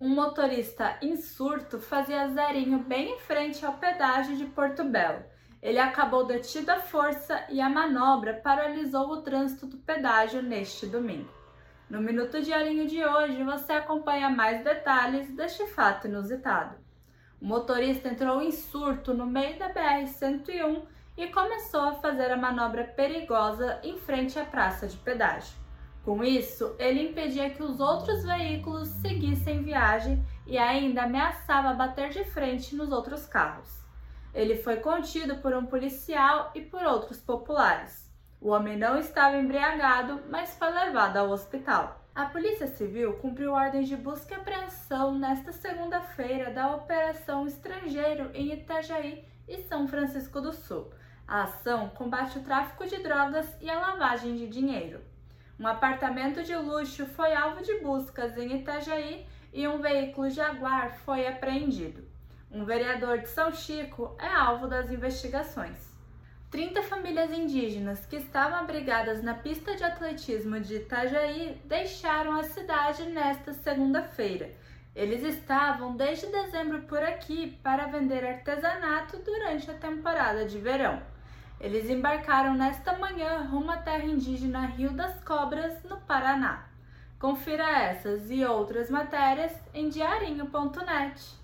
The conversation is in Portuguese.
Um motorista em surto fazia zerinho bem em frente ao pedágio de Porto Belo. Ele acabou detido à força e a manobra paralisou o trânsito do pedágio neste domingo. No Minuto Diarinho de hoje, você acompanha mais detalhes deste fato inusitado. O motorista entrou em surto no meio da BR-101 e começou a fazer a manobra perigosa em frente à praça de pedágio. Com isso, ele impedia que os outros veículos seguissem viagem e ainda ameaçava bater de frente nos outros carros. Ele foi contido por um policial e por outros populares. O homem não estava embriagado, mas foi levado ao hospital. A Polícia Civil cumpriu ordens de busca e apreensão nesta segunda-feira da Operação Estrangeiro em Itajaí e São Francisco do Sul. A ação combate o tráfico de drogas e a lavagem de dinheiro. Um apartamento de luxo foi alvo de buscas em Itajaí e um veículo Jaguar foi apreendido. Um vereador de São Chico é alvo das investigações. 30 famílias indígenas que estavam abrigadas na pista de atletismo de Itajaí deixaram a cidade nesta segunda-feira. Eles estavam desde dezembro por aqui para vender artesanato durante a temporada de verão. Eles embarcaram nesta manhã rumo à terra indígena Rio das Cobras, no Paraná. Confira essas e outras matérias em diarinho.net.